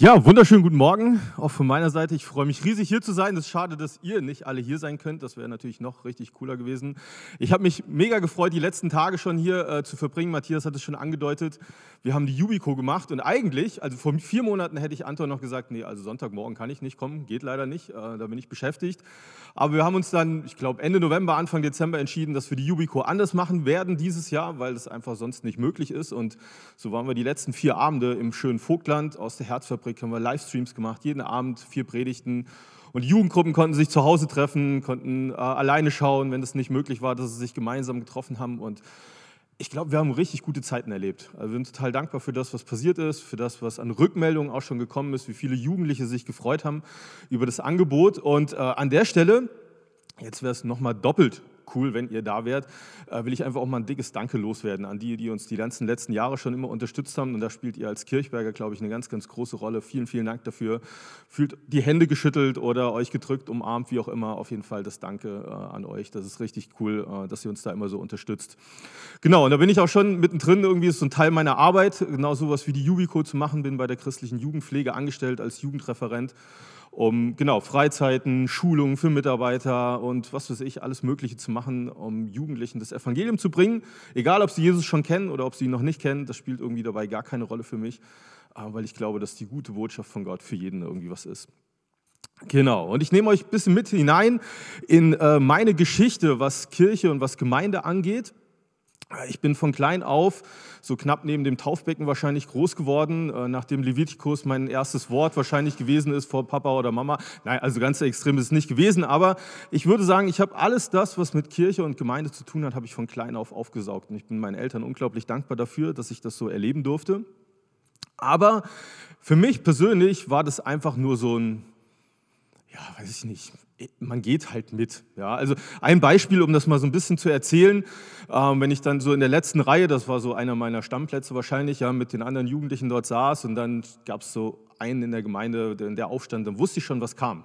Ja, wunderschönen guten Morgen, auch von meiner Seite. Ich freue mich riesig hier zu sein. Es ist schade, dass ihr nicht alle hier sein könnt. Das wäre natürlich noch richtig cooler gewesen. Ich habe mich mega gefreut, die letzten Tage schon hier äh, zu verbringen. Matthias hat es schon angedeutet. Wir haben die Jubico gemacht und eigentlich, also vor vier Monaten hätte ich Anton noch gesagt, nee, also Sonntagmorgen kann ich nicht kommen, geht leider nicht, äh, da bin ich beschäftigt. Aber wir haben uns dann, ich glaube Ende November, Anfang Dezember entschieden, dass wir die Jubico anders machen werden dieses Jahr, weil es einfach sonst nicht möglich ist. Und so waren wir die letzten vier Abende im schönen Vogtland aus der Herzfabrik, haben wir Livestreams gemacht, jeden Abend vier Predigten. Und Jugendgruppen konnten sich zu Hause treffen, konnten äh, alleine schauen, wenn es nicht möglich war, dass sie sich gemeinsam getroffen haben. Und ich glaube, wir haben richtig gute Zeiten erlebt. Also wir sind total dankbar für das, was passiert ist, für das, was an Rückmeldungen auch schon gekommen ist, wie viele Jugendliche sich gefreut haben über das Angebot. Und äh, an der Stelle, jetzt wäre es nochmal doppelt cool, wenn ihr da wärt, äh, will ich einfach auch mal ein dickes Danke loswerden an die, die uns die ganzen letzten Jahre schon immer unterstützt haben. Und da spielt ihr als Kirchberger, glaube ich, eine ganz, ganz große Rolle. Vielen, vielen Dank dafür. Fühlt die Hände geschüttelt oder euch gedrückt, umarmt, wie auch immer. Auf jeden Fall das Danke äh, an euch. Das ist richtig cool, äh, dass ihr uns da immer so unterstützt. Genau, und da bin ich auch schon mittendrin. Irgendwie ist so ein Teil meiner Arbeit, genau sowas wie die Jubico zu machen. Bin bei der christlichen Jugendpflege angestellt als Jugendreferent um genau Freizeiten, Schulungen für Mitarbeiter und was weiß ich, alles Mögliche zu machen, um Jugendlichen das Evangelium zu bringen. Egal, ob sie Jesus schon kennen oder ob sie ihn noch nicht kennen, das spielt irgendwie dabei gar keine Rolle für mich, äh, weil ich glaube, dass die gute Botschaft von Gott für jeden irgendwie was ist. Genau, und ich nehme euch ein bisschen mit hinein in äh, meine Geschichte, was Kirche und was Gemeinde angeht. Ich bin von klein auf so knapp neben dem Taufbecken wahrscheinlich groß geworden, äh, nachdem Levitikus mein erstes Wort wahrscheinlich gewesen ist vor Papa oder Mama. Nein, also ganz extrem ist es nicht gewesen, aber ich würde sagen, ich habe alles das, was mit Kirche und Gemeinde zu tun hat, habe ich von klein auf aufgesaugt. Und ich bin meinen Eltern unglaublich dankbar dafür, dass ich das so erleben durfte. Aber für mich persönlich war das einfach nur so ein, ja, weiß ich nicht, man geht halt mit. Ja, also ein Beispiel, um das mal so ein bisschen zu erzählen, ähm, wenn ich dann so in der letzten Reihe, das war so einer meiner Stammplätze wahrscheinlich, ja, mit den anderen Jugendlichen dort saß und dann gab es so einen in der Gemeinde, der, der aufstand, dann wusste ich schon, was kam.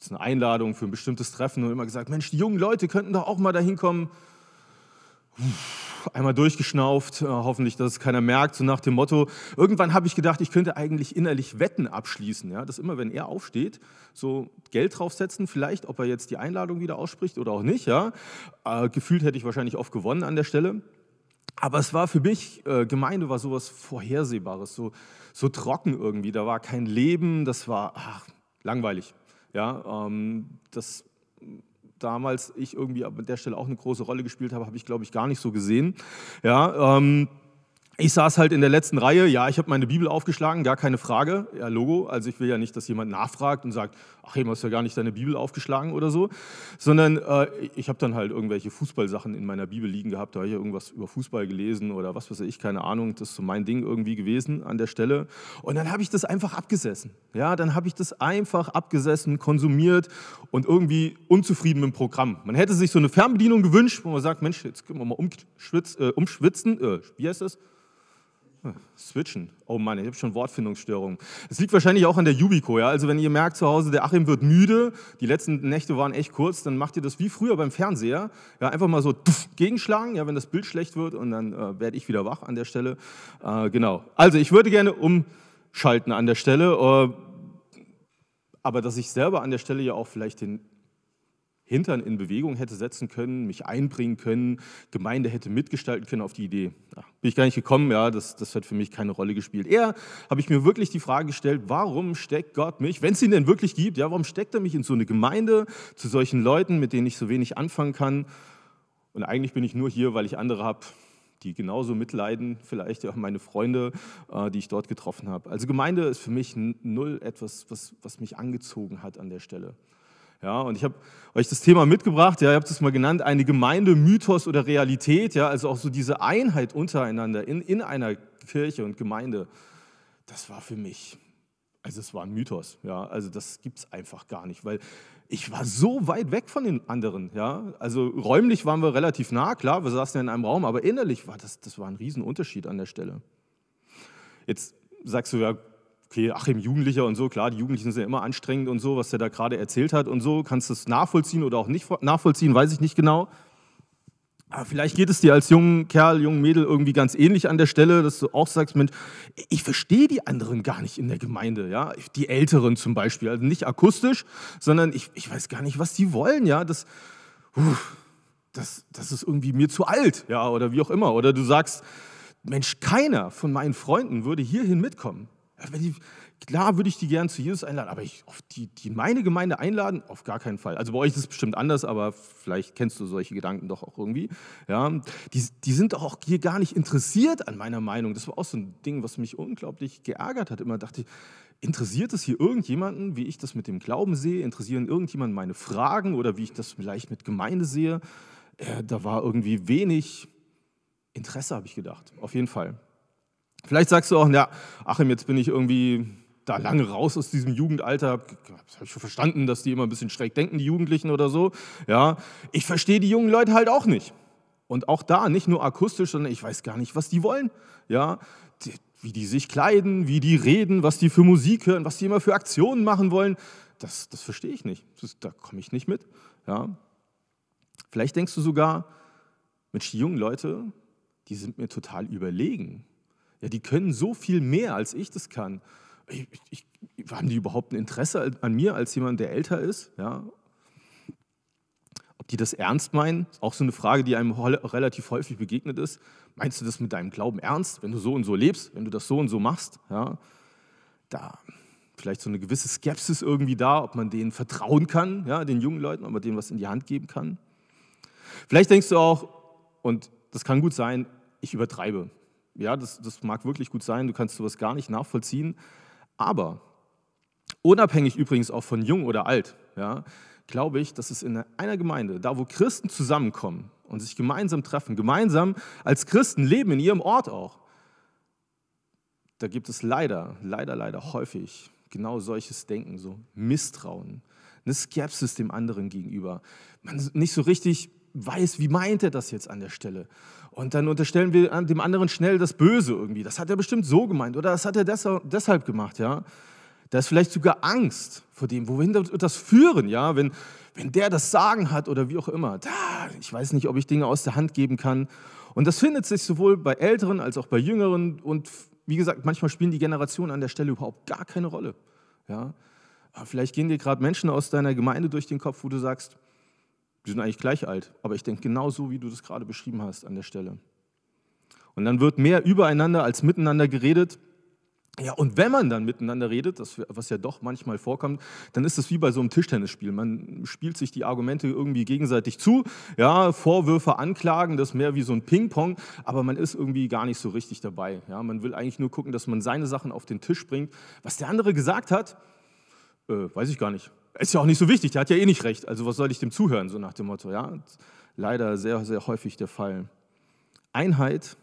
Es eine Einladung für ein bestimmtes Treffen und immer gesagt, Mensch, die jungen Leute könnten doch auch mal dahin kommen. Einmal durchgeschnauft, äh, hoffentlich, dass es keiner merkt, so nach dem Motto. Irgendwann habe ich gedacht, ich könnte eigentlich innerlich Wetten abschließen, ja, dass immer, wenn er aufsteht, so Geld draufsetzen, vielleicht, ob er jetzt die Einladung wieder ausspricht oder auch nicht. Ja. Äh, gefühlt hätte ich wahrscheinlich oft gewonnen an der Stelle. Aber es war für mich, äh, Gemeinde war sowas Vorhersehbares, so, so trocken irgendwie. Da war kein Leben, das war ach, langweilig. Ja, ähm, das damals ich irgendwie an der Stelle auch eine große Rolle gespielt habe, habe ich, glaube ich, gar nicht so gesehen. Ja, ähm, ich saß halt in der letzten Reihe, ja, ich habe meine Bibel aufgeschlagen, gar keine Frage, ja, Logo, also ich will ja nicht, dass jemand nachfragt und sagt, ach, hey, hast ja gar nicht deine Bibel aufgeschlagen oder so, sondern äh, ich habe dann halt irgendwelche Fußballsachen in meiner Bibel liegen gehabt, da habe ich irgendwas über Fußball gelesen oder was weiß ich, keine Ahnung, das ist so mein Ding irgendwie gewesen an der Stelle. Und dann habe ich das einfach abgesessen, ja, dann habe ich das einfach abgesessen, konsumiert und irgendwie unzufrieden mit dem Programm. Man hätte sich so eine Fernbedienung gewünscht, wo man sagt, Mensch, jetzt können wir mal umschwitz, äh, umschwitzen, äh, wie heißt das? Switchen. Oh Mann, ich habe schon Wortfindungsstörungen. Es liegt wahrscheinlich auch an der Yubico. Ja? Also wenn ihr merkt zu Hause, der Achim wird müde, die letzten Nächte waren echt kurz, dann macht ihr das wie früher beim Fernseher. Ja, einfach mal so tuff, gegenschlagen, ja, wenn das Bild schlecht wird und dann äh, werde ich wieder wach an der Stelle. Äh, genau. Also ich würde gerne umschalten an der Stelle. Äh, aber dass ich selber an der Stelle ja auch vielleicht den Hintern in Bewegung hätte setzen können, mich einbringen können, Gemeinde hätte mitgestalten können auf die Idee. Ja, bin ich gar nicht gekommen, ja, das, das hat für mich keine Rolle gespielt. Eher habe ich mir wirklich die Frage gestellt, warum steckt Gott mich, wenn es ihn denn wirklich gibt, ja, warum steckt er mich in so eine Gemeinde zu solchen Leuten, mit denen ich so wenig anfangen kann? Und eigentlich bin ich nur hier, weil ich andere habe, die genauso mitleiden, vielleicht auch meine Freunde, äh, die ich dort getroffen habe. Also Gemeinde ist für mich null etwas, was, was mich angezogen hat an der Stelle. Ja, und ich habe euch das Thema mitgebracht, ja, ihr habt es mal genannt, eine Gemeinde, Mythos oder Realität, ja, also auch so diese Einheit untereinander in, in einer Kirche und Gemeinde, das war für mich, also es war ein Mythos, ja, also das gibt es einfach gar nicht, weil ich war so weit weg von den anderen, ja, also räumlich waren wir relativ nah, klar, wir saßen ja in einem Raum, aber innerlich war das, das war ein Riesenunterschied an der Stelle. Jetzt sagst du, ja, okay, Achim Jugendlicher und so, klar, die Jugendlichen sind ja immer anstrengend und so, was der da gerade erzählt hat und so, kannst du es nachvollziehen oder auch nicht nachvollziehen, weiß ich nicht genau. Aber vielleicht geht es dir als jungen Kerl, jungen Mädel irgendwie ganz ähnlich an der Stelle, dass du auch sagst, Mensch, ich verstehe die anderen gar nicht in der Gemeinde, ja, die Älteren zum Beispiel, also nicht akustisch, sondern ich, ich weiß gar nicht, was die wollen, ja, das, das, das ist irgendwie mir zu alt, ja, oder wie auch immer. Oder du sagst, Mensch, keiner von meinen Freunden würde hierhin mitkommen. Die, Klar würde ich die gern zu Jesus einladen, aber ich, auf die, die meine Gemeinde einladen, auf gar keinen Fall. Also bei euch ist es bestimmt anders, aber vielleicht kennst du solche Gedanken doch auch irgendwie. Ja, die, die sind doch auch hier gar nicht interessiert an meiner Meinung. Das war auch so ein Ding, was mich unglaublich geärgert hat. Immer dachte ich, interessiert es hier irgendjemanden, wie ich das mit dem Glauben sehe? Interessieren irgendjemanden meine Fragen oder wie ich das vielleicht mit Gemeinde sehe? Äh, da war irgendwie wenig Interesse, habe ich gedacht. Auf jeden Fall. Vielleicht sagst du auch, ja, Achim, jetzt bin ich irgendwie da lange raus aus diesem Jugendalter, habe ich schon verstanden, dass die immer ein bisschen schräg denken, die Jugendlichen oder so. Ja, ich verstehe die jungen Leute halt auch nicht. Und auch da nicht nur akustisch, sondern ich weiß gar nicht, was die wollen. Ja, die, wie die sich kleiden, wie die reden, was die für Musik hören, was die immer für Aktionen machen wollen. Das, das verstehe ich nicht. Das, da komme ich nicht mit. Ja. Vielleicht denkst du sogar, Mensch, die jungen Leute, die sind mir total überlegen. Ja, die können so viel mehr, als ich das kann ich, ich, haben die überhaupt ein Interesse an mir als jemand, der älter ist? Ja? Ob die das ernst meinen, ist auch so eine Frage, die einem relativ häufig begegnet ist. Meinst du das mit deinem Glauben ernst, wenn du so und so lebst, wenn du das so und so machst? Ja? Da vielleicht so eine gewisse Skepsis irgendwie da, ob man denen vertrauen kann, ja, den jungen Leuten, ob man denen was in die Hand geben kann. Vielleicht denkst du auch, und das kann gut sein, ich übertreibe. Ja, das, das mag wirklich gut sein, du kannst sowas gar nicht nachvollziehen. Aber unabhängig übrigens auch von jung oder alt, ja, glaube ich, dass es in einer Gemeinde, da wo Christen zusammenkommen und sich gemeinsam treffen, gemeinsam als Christen leben in ihrem Ort auch, da gibt es leider, leider, leider häufig genau solches Denken, so Misstrauen, eine Skepsis dem anderen gegenüber. Man nicht so richtig weiß, wie meint er das jetzt an der Stelle. Und dann unterstellen wir dem anderen schnell das Böse irgendwie. Das hat er bestimmt so gemeint oder das hat er deshalb gemacht, ja. Da ist vielleicht sogar Angst vor dem, wohin wird das führen, ja, wenn, wenn der das Sagen hat oder wie auch immer. Da, ich weiß nicht, ob ich Dinge aus der Hand geben kann. Und das findet sich sowohl bei Älteren als auch bei Jüngeren. Und wie gesagt, manchmal spielen die Generationen an der Stelle überhaupt gar keine Rolle. Ja. Vielleicht gehen dir gerade Menschen aus deiner Gemeinde durch den Kopf, wo du sagst, die sind eigentlich gleich alt, aber ich denke genau so, wie du das gerade beschrieben hast an der Stelle. Und dann wird mehr übereinander als miteinander geredet. Ja, und wenn man dann miteinander redet, das, was ja doch manchmal vorkommt, dann ist es wie bei so einem Tischtennisspiel. Man spielt sich die Argumente irgendwie gegenseitig zu, ja, Vorwürfe, Anklagen, das ist mehr wie so ein Ping-Pong, aber man ist irgendwie gar nicht so richtig dabei. Ja, man will eigentlich nur gucken, dass man seine Sachen auf den Tisch bringt. Was der andere gesagt hat, äh, weiß ich gar nicht. Ist ja auch nicht so wichtig, der hat ja eh nicht recht. Also was soll ich dem zuhören, so nach dem Motto. Ja? Leider sehr, sehr häufig der Fall. Einheit,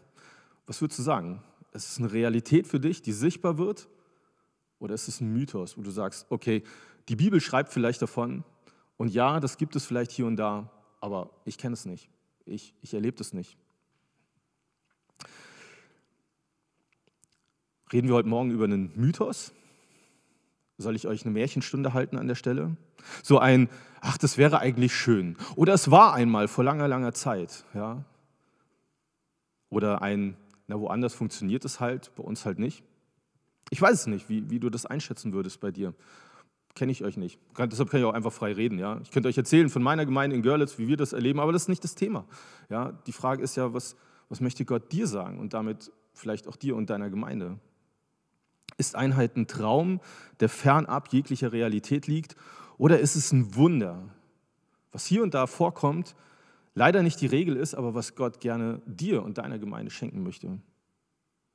was würdest du sagen? Ist es eine Realität für dich, die sichtbar wird? Oder ist es ein Mythos, wo du sagst, okay, die Bibel schreibt vielleicht davon und ja, das gibt es vielleicht hier und da, aber ich kenne es nicht. Ich, ich erlebe es nicht. Reden wir heute Morgen über einen Mythos soll ich euch eine Märchenstunde halten an der Stelle? So ein, ach, das wäre eigentlich schön. Oder es war einmal vor langer, langer Zeit. Ja? Oder ein, na, woanders funktioniert es halt, bei uns halt nicht. Ich weiß es nicht, wie, wie du das einschätzen würdest bei dir. Kenne ich euch nicht. Deshalb kann ich auch einfach frei reden. Ja? Ich könnte euch erzählen von meiner Gemeinde in Görlitz, wie wir das erleben, aber das ist nicht das Thema. Ja? Die Frage ist ja, was, was möchte Gott dir sagen und damit vielleicht auch dir und deiner Gemeinde? Ist Einheit ein Traum, der fernab jeglicher Realität liegt? Oder ist es ein Wunder, was hier und da vorkommt, leider nicht die Regel ist, aber was Gott gerne dir und deiner Gemeinde schenken möchte?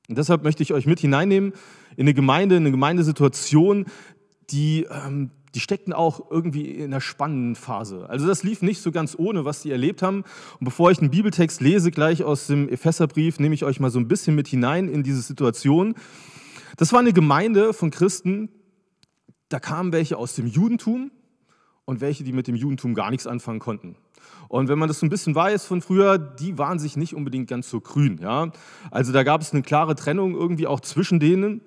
Und deshalb möchte ich euch mit hineinnehmen in eine Gemeinde, in eine Gemeindesituation, die, ähm, die steckten auch irgendwie in einer spannenden Phase. Also das lief nicht so ganz ohne, was sie erlebt haben. Und bevor ich einen Bibeltext lese, gleich aus dem Epheserbrief, nehme ich euch mal so ein bisschen mit hinein in diese Situation. Das war eine Gemeinde von Christen, da kamen welche aus dem Judentum und welche, die mit dem Judentum gar nichts anfangen konnten. Und wenn man das so ein bisschen weiß von früher, die waren sich nicht unbedingt ganz so grün. Ja? Also da gab es eine klare Trennung irgendwie auch zwischen denen.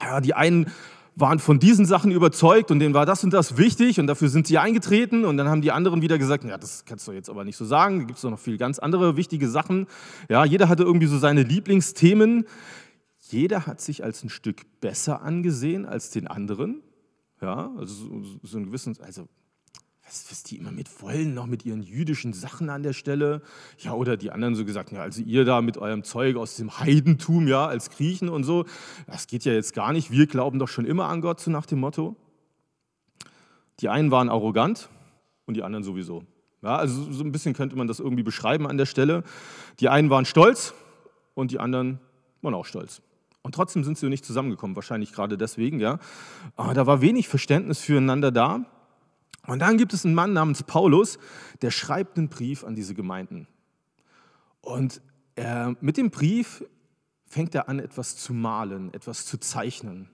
Ja, die einen waren von diesen Sachen überzeugt und denen war das und das wichtig und dafür sind sie eingetreten und dann haben die anderen wieder gesagt, ja, das kannst du jetzt aber nicht so sagen, da gibt es noch viel ganz andere wichtige Sachen. Ja, jeder hatte irgendwie so seine Lieblingsthemen. Jeder hat sich als ein Stück besser angesehen als den anderen. Ja, also so, ein gewissen, also was, was die immer mit wollen, noch mit ihren jüdischen Sachen an der Stelle. Ja, oder die anderen so gesagt, ja, also ihr da mit eurem Zeug aus dem Heidentum, ja, als Griechen und so, das geht ja jetzt gar nicht. Wir glauben doch schon immer an Gott, so nach dem Motto. Die einen waren arrogant und die anderen sowieso. Ja, also so ein bisschen könnte man das irgendwie beschreiben an der Stelle. Die einen waren stolz und die anderen waren auch stolz. Und trotzdem sind sie nicht zusammengekommen, wahrscheinlich gerade deswegen, ja. Aber da war wenig Verständnis füreinander da. Und dann gibt es einen Mann namens Paulus, der schreibt einen Brief an diese Gemeinden. Und er, mit dem Brief fängt er an, etwas zu malen, etwas zu zeichnen,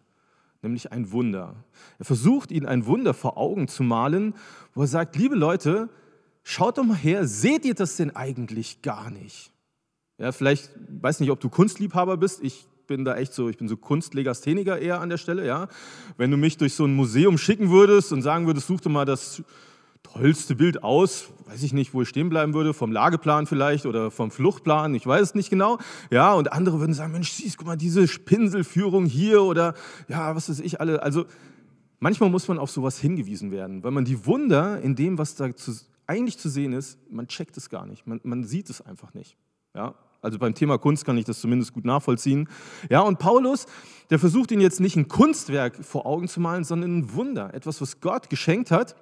nämlich ein Wunder. Er versucht, ihnen ein Wunder vor Augen zu malen, wo er sagt, liebe Leute, schaut doch mal her, seht ihr das denn eigentlich gar nicht? Ja, vielleicht, weiß nicht, ob du Kunstliebhaber bist, ich bin da echt so, ich bin so Kunstlegastheniker eher an der Stelle, ja. Wenn du mich durch so ein Museum schicken würdest und sagen würdest, such doch mal das tollste Bild aus, weiß ich nicht, wo ich stehen bleiben würde, vom Lageplan vielleicht oder vom Fluchtplan, ich weiß es nicht genau. Ja, und andere würden sagen, Mensch, siehst, guck mal, diese Pinselführung hier oder ja, was weiß ich alle. Also manchmal muss man auf sowas hingewiesen werden, weil man die Wunder in dem, was da zu, eigentlich zu sehen ist, man checkt es gar nicht, man, man sieht es einfach nicht. Ja, also beim Thema Kunst kann ich das zumindest gut nachvollziehen. Ja, und Paulus, der versucht ihn jetzt nicht ein Kunstwerk vor Augen zu malen, sondern ein Wunder, etwas, was Gott geschenkt hat.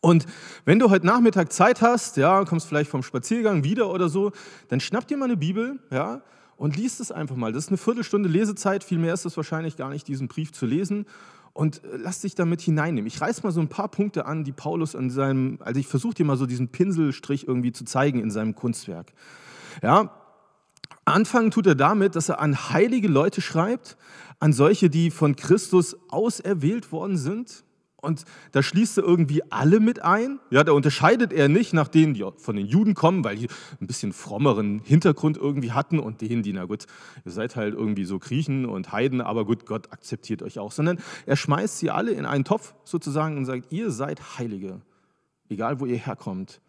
Und wenn du heute Nachmittag Zeit hast, ja, kommst vielleicht vom Spaziergang wieder oder so, dann schnapp dir mal eine Bibel, ja, und liest es einfach mal. Das ist eine Viertelstunde Lesezeit, viel mehr ist es wahrscheinlich gar nicht, diesen Brief zu lesen. Und äh, lass dich damit hineinnehmen. Ich reiß mal so ein paar Punkte an, die Paulus an seinem, also ich versuche dir mal so diesen Pinselstrich irgendwie zu zeigen in seinem Kunstwerk. Ja, Anfangen tut er damit, dass er an heilige Leute schreibt, an solche, die von Christus auserwählt worden sind. Und da schließt er irgendwie alle mit ein. Ja, da unterscheidet er nicht nach denen, die von den Juden kommen, weil die ein bisschen frommeren Hintergrund irgendwie hatten und denen, die, na gut, ihr seid halt irgendwie so Griechen und Heiden, aber gut, Gott akzeptiert euch auch. Sondern er schmeißt sie alle in einen Topf sozusagen und sagt, ihr seid Heilige, egal wo ihr herkommt.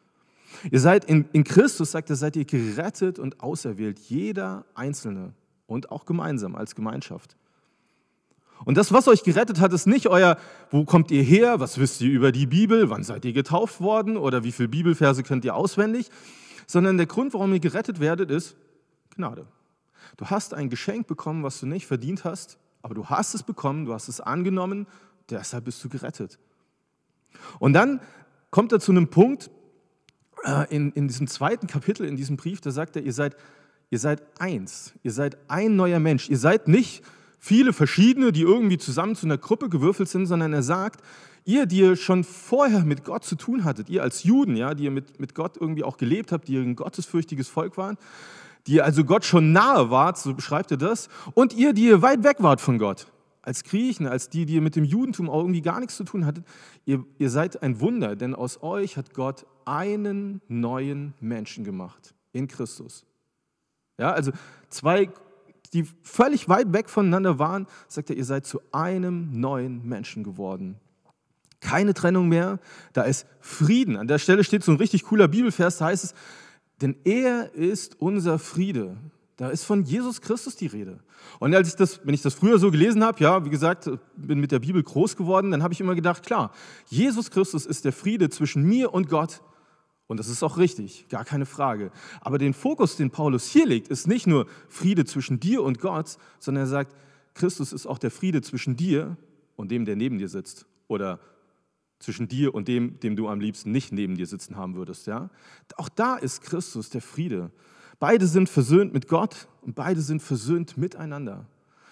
Ihr seid in, in Christus, sagt er, seid ihr gerettet und auserwählt, jeder Einzelne und auch gemeinsam als Gemeinschaft. Und das, was euch gerettet hat, ist nicht euer, wo kommt ihr her, was wisst ihr über die Bibel, wann seid ihr getauft worden oder wie viele Bibelverse könnt ihr auswendig, sondern der Grund, warum ihr gerettet werdet, ist Gnade. Du hast ein Geschenk bekommen, was du nicht verdient hast, aber du hast es bekommen, du hast es angenommen, deshalb bist du gerettet. Und dann kommt er zu einem Punkt, in, in diesem zweiten Kapitel, in diesem Brief, da sagt er, ihr seid, ihr seid eins, ihr seid ein neuer Mensch, ihr seid nicht viele verschiedene, die irgendwie zusammen zu einer Gruppe gewürfelt sind, sondern er sagt, ihr, die ihr schon vorher mit Gott zu tun hattet, ihr als Juden, ja, die ihr mit, mit Gott irgendwie auch gelebt habt, die ihr ein gottesfürchtiges Volk waren, die ihr also Gott schon nahe wart, so beschreibt er das, und ihr, die ihr weit weg wart von Gott, als Griechen, als die, die ihr mit dem Judentum auch irgendwie gar nichts zu tun hattet, ihr, ihr seid ein Wunder, denn aus euch hat Gott einen neuen Menschen gemacht in Christus. Ja, also zwei, die völlig weit weg voneinander waren, sagt er, ihr seid zu einem neuen Menschen geworden. Keine Trennung mehr, da ist Frieden. An der Stelle steht so ein richtig cooler Bibelvers, da heißt es, denn er ist unser Friede. Da ist von Jesus Christus die Rede. Und als ich das, wenn ich das früher so gelesen habe, ja, wie gesagt, bin mit der Bibel groß geworden, dann habe ich immer gedacht, klar, Jesus Christus ist der Friede zwischen mir und Gott. Und das ist auch richtig, gar keine Frage. Aber den Fokus, den Paulus hier legt, ist nicht nur Friede zwischen dir und Gott, sondern er sagt, Christus ist auch der Friede zwischen dir und dem, der neben dir sitzt. Oder zwischen dir und dem, dem du am liebsten nicht neben dir sitzen haben würdest. Ja? Auch da ist Christus der Friede. Beide sind versöhnt mit Gott und beide sind versöhnt miteinander.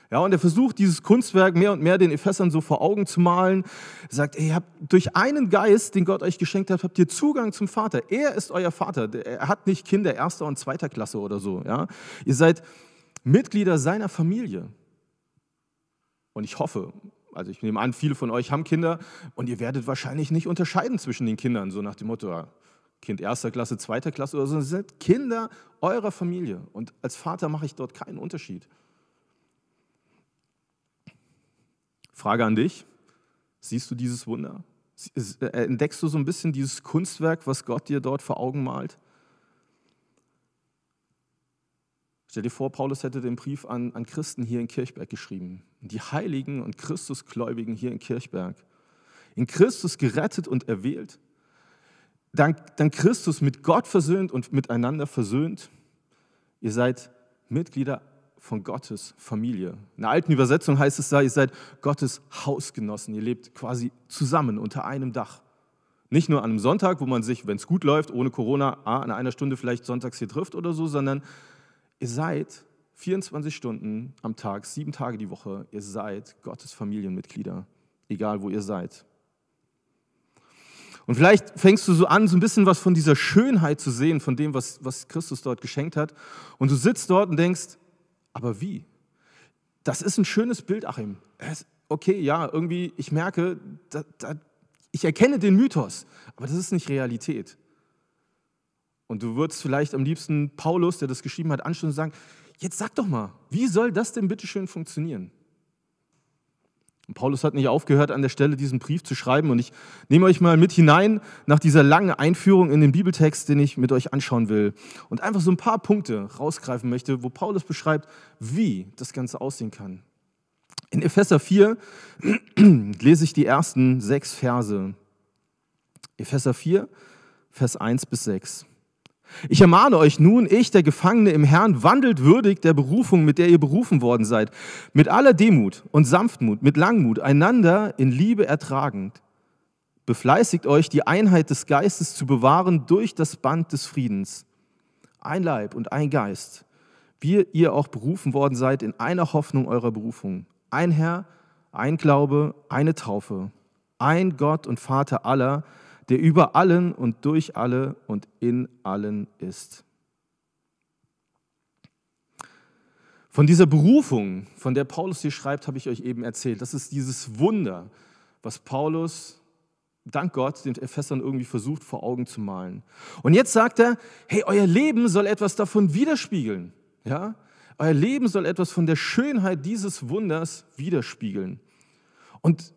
Ja, und er versucht, dieses Kunstwerk mehr und mehr den Ephesern so vor Augen zu malen. Er sagt, ihr habt durch einen Geist, den Gott euch geschenkt hat, habt ihr Zugang zum Vater. Er ist euer Vater. Er hat nicht Kinder erster und zweiter Klasse oder so. Ja? Ihr seid Mitglieder seiner Familie. Und ich hoffe, also ich nehme an, viele von euch haben Kinder und ihr werdet wahrscheinlich nicht unterscheiden zwischen den Kindern, so nach dem Motto, Kind erster Klasse, zweiter Klasse oder so. Sie sind Kinder eurer Familie. Und als Vater mache ich dort keinen Unterschied. Frage an dich, siehst du dieses Wunder? Äh, entdeckst du so ein bisschen dieses Kunstwerk, was Gott dir dort vor Augen malt? Stell dir vor, Paulus hätte den Brief an, an Christen hier in Kirchberg geschrieben. Die Heiligen und Christusgläubigen hier in Kirchberg. In Christus gerettet und erwählt. Dann, dann Christus mit Gott versöhnt und miteinander versöhnt. Ihr seid Mitglieder von Gottes Familie. In der alten Übersetzung heißt es da, ihr seid Gottes Hausgenossen. Ihr lebt quasi zusammen unter einem Dach. Nicht nur an einem Sonntag, wo man sich, wenn es gut läuft, ohne Corona, an einer Stunde vielleicht sonntags hier trifft oder so, sondern ihr seid 24 Stunden am Tag, sieben Tage die Woche, ihr seid Gottes Familienmitglieder, egal wo ihr seid. Und vielleicht fängst du so an, so ein bisschen was von dieser Schönheit zu sehen, von dem, was, was Christus dort geschenkt hat. Und du sitzt dort und denkst, aber wie? Das ist ein schönes Bild, Achim. Okay, ja, irgendwie, ich merke, da, da, ich erkenne den Mythos, aber das ist nicht Realität. Und du würdest vielleicht am liebsten Paulus, der das geschrieben hat, anschauen und sagen, jetzt sag doch mal, wie soll das denn bitte schön funktionieren? Und Paulus hat nicht aufgehört, an der Stelle diesen Brief zu schreiben. Und ich nehme euch mal mit hinein nach dieser langen Einführung in den Bibeltext, den ich mit euch anschauen will. Und einfach so ein paar Punkte rausgreifen möchte, wo Paulus beschreibt, wie das Ganze aussehen kann. In Epheser 4 lese ich die ersten sechs Verse. Epheser 4, Vers 1 bis 6. Ich ermahne euch nun, ich, der Gefangene im Herrn, wandelt würdig der Berufung, mit der ihr berufen worden seid, mit aller Demut und Sanftmut, mit Langmut, einander in Liebe ertragend. Befleißigt euch, die Einheit des Geistes zu bewahren durch das Band des Friedens. Ein Leib und ein Geist, wie ihr auch berufen worden seid in einer Hoffnung eurer Berufung. Ein Herr, ein Glaube, eine Taufe, ein Gott und Vater aller, der über allen und durch alle und in allen ist. Von dieser Berufung, von der Paulus hier schreibt, habe ich euch eben erzählt. Das ist dieses Wunder, was Paulus, dank Gott, den Ephesern irgendwie versucht vor Augen zu malen. Und jetzt sagt er, hey, euer Leben soll etwas davon widerspiegeln. Ja? Euer Leben soll etwas von der Schönheit dieses Wunders widerspiegeln. Und